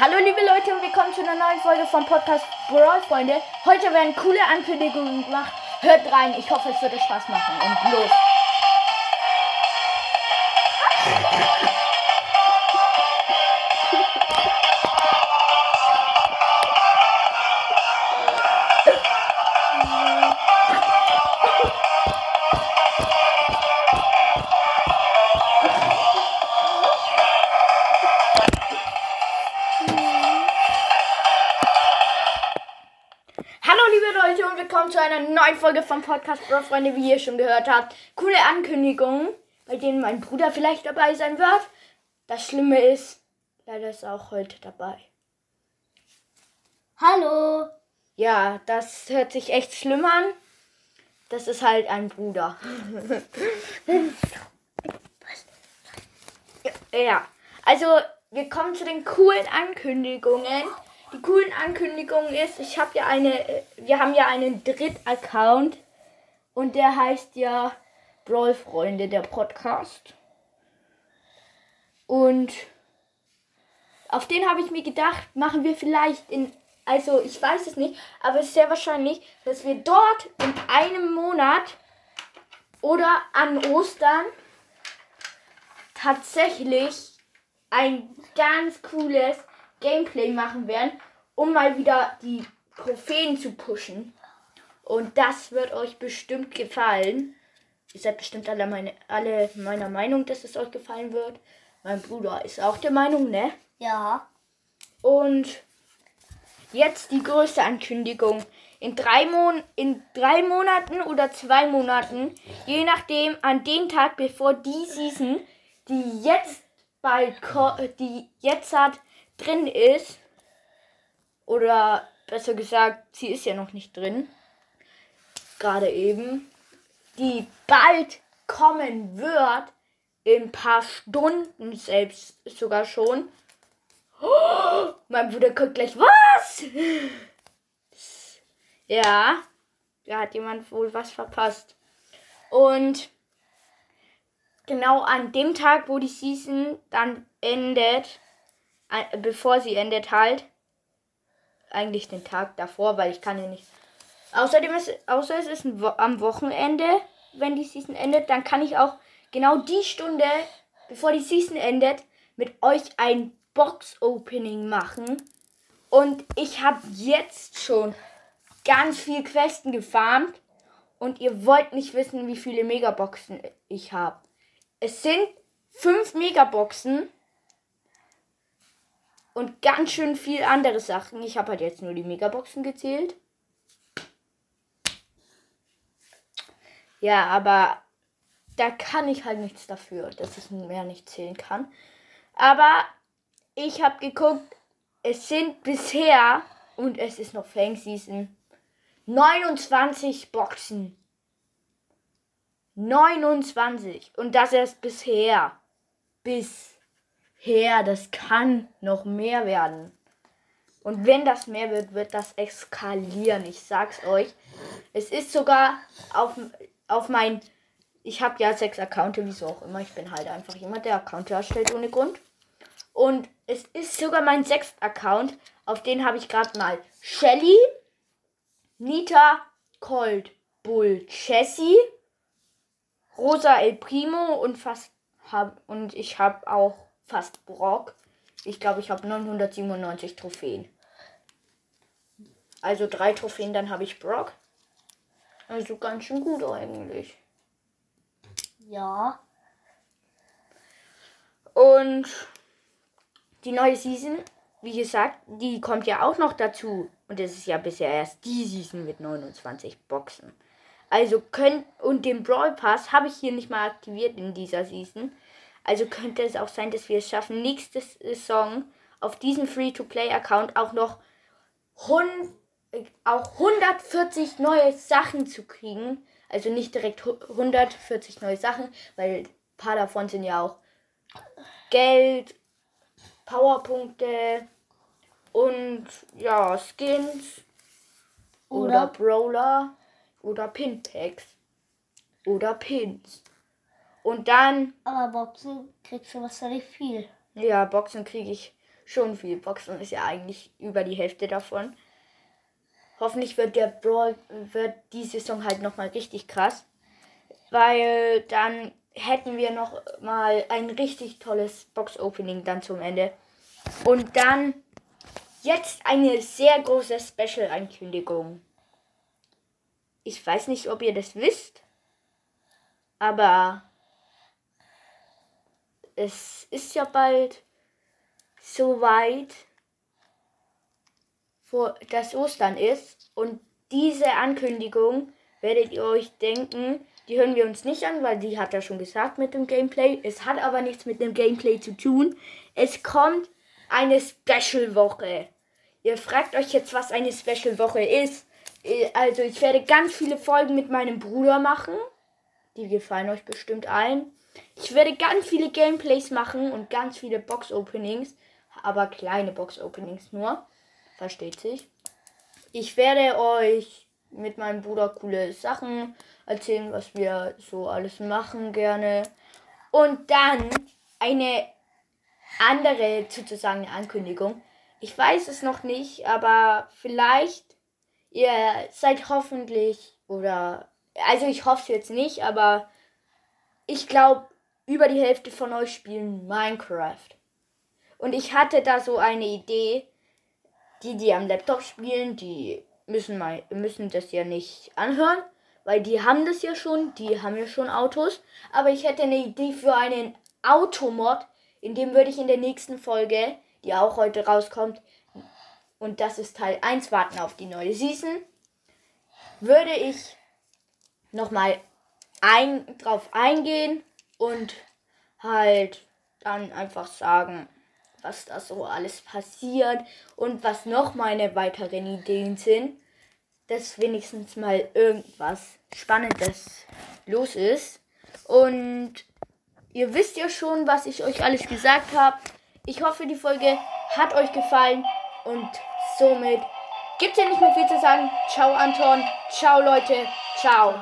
Hallo liebe Leute und willkommen zu einer neuen Folge vom Podcast Brawl Freunde. Heute werden coole Ankündigungen gemacht. Hört rein, ich hoffe es wird euch Spaß machen. Und los! Willkommen zu einer neuen Folge vom Podcast Bro Freunde, wie ihr schon gehört habt. Coole Ankündigungen, bei denen mein Bruder vielleicht dabei sein wird. Das Schlimme ist, leider ist er auch heute dabei. Hallo. Ja, das hört sich echt schlimm an. Das ist halt ein Bruder. ja, also wir kommen zu den coolen Ankündigungen. Die coolen Ankündigungen ist, ich habe ja eine, äh, wir haben ja einen Dritt-Account und der heißt ja Brawl Freunde, der Podcast. Und auf den habe ich mir gedacht, machen wir vielleicht in, also ich weiß es nicht, aber es ist sehr wahrscheinlich, dass wir dort in einem Monat oder an Ostern tatsächlich ein ganz cooles Gameplay machen werden, um mal wieder die Trophäen zu pushen. Und das wird euch bestimmt gefallen. Ihr seid bestimmt alle, meine, alle meiner Meinung, dass es euch gefallen wird. Mein Bruder ist auch der Meinung, ne? Ja. Und jetzt die größte Ankündigung. In drei, Mon in drei Monaten oder zwei Monaten, je nachdem, an dem Tag, bevor die Season, die jetzt bald, die jetzt hat, drin ist, oder besser gesagt, sie ist ja noch nicht drin, gerade eben, die bald kommen wird, in ein paar Stunden selbst sogar schon, mein Bruder guckt gleich, was? Ja, da hat jemand wohl was verpasst. Und genau an dem Tag, wo die Season dann endet, bevor sie endet halt, eigentlich den Tag davor, weil ich kann ja nicht. Außerdem ist, außer es ist Wo am Wochenende, wenn die Season endet, dann kann ich auch genau die Stunde, bevor die Season endet, mit euch ein Box-Opening machen. Und ich habe jetzt schon ganz viel Questen gefarmt. Und ihr wollt nicht wissen, wie viele Megaboxen ich habe. Es sind fünf Megaboxen. Und ganz schön viel andere Sachen. Ich habe halt jetzt nur die Megaboxen gezählt. Ja, aber da kann ich halt nichts dafür, dass ich mehr nicht zählen kann. Aber ich habe geguckt, es sind bisher, und es ist noch Fang Season, 29 Boxen. 29. Und das erst bisher. Bisher. Das kann noch mehr werden. Und wenn das mehr wird, wird das eskalieren. Ich sag's euch. Es ist sogar auf, auf mein. Ich habe ja sechs Accounts, wieso auch immer. Ich bin halt einfach jemand, der Account erstellt ohne Grund. Und es ist sogar mein sechster Account. Auf den habe ich gerade mal Shelly, Nita, Colt, Bull, Jessie, Rosa El Primo und fast hab, und ich habe auch fast Brock. Ich glaube, ich habe 997 Trophäen. Also drei Trophäen, dann habe ich Brock. Also ganz schön gut eigentlich. Ja. Und die neue Season, wie gesagt, die kommt ja auch noch dazu. Und es ist ja bisher erst die Season mit 29 Boxen. Also könnt, und den Brawl Pass habe ich hier nicht mal aktiviert in dieser Season. Also könnte es auch sein, dass wir es schaffen, nächste Saison auf diesem Free-to-Play-Account auch noch hun- äh, auch 140 neue Sachen zu kriegen. Also nicht direkt hu- 140 neue Sachen, weil ein paar davon sind ja auch Geld, Powerpunkte und ja, Skins oder, Oder- Brawler oder Pinpacks oder Pins. Und dann, Aber Boxen kriegst du wahrscheinlich viel. ja, Boxen kriege ich schon viel. Boxen ist ja eigentlich über die Hälfte davon. Hoffentlich wird der Brawl, wird die Saison halt nochmal richtig krass. Weil dann hätten wir noch mal ein richtig tolles Box-Opening dann zum Ende. Und dann jetzt eine sehr große Special-Ankündigung. Ich weiß nicht, ob ihr das wisst, aber es ist ja bald soweit, wo das Ostern ist. Und diese Ankündigung werdet ihr euch denken, die hören wir uns nicht an, weil die hat er schon gesagt mit dem Gameplay. Es hat aber nichts mit dem Gameplay zu tun. Es kommt eine Special-Woche. Ihr fragt euch jetzt, was eine Special-Woche ist. Äh, also ich werde ganz viele Folgen mit meinem Bruder machen. Die gefallen euch bestimmt ein. Ich werde ganz viele Gameplays machen und ganz viele Box-Openings. Aber kleine Box-Openings nur. Versteht sich. Ich werde euch mit meinem Bruder coole Sachen erzählen, was wir so alles machen gerne. Und dann eine andere sozusagen Ankündigung. Ich weiß es noch nicht, aber vielleicht ihr seid hoffentlich oder also ich hoffe es jetzt nicht, aber ich glaube über die Hälfte von euch spielen Minecraft. Und ich hatte da so eine Idee, die die am Laptop spielen, die müssen mal müssen das ja nicht anhören, weil die haben das ja schon, die haben ja schon Autos. Aber ich hätte eine Idee für einen Automod, in dem würde ich in der nächsten Folge, die auch heute rauskommt, und das ist Teil 1, warten auf die neue Season, würde ich nochmal ein, drauf eingehen und halt dann einfach sagen, was da so alles passiert und was noch meine weiteren Ideen sind dass wenigstens mal irgendwas Spannendes los ist. Und ihr wisst ja schon, was ich euch alles gesagt habe. Ich hoffe, die Folge hat euch gefallen und somit gibt es ja nicht mehr viel zu sagen. Ciao Anton, ciao Leute, ciao.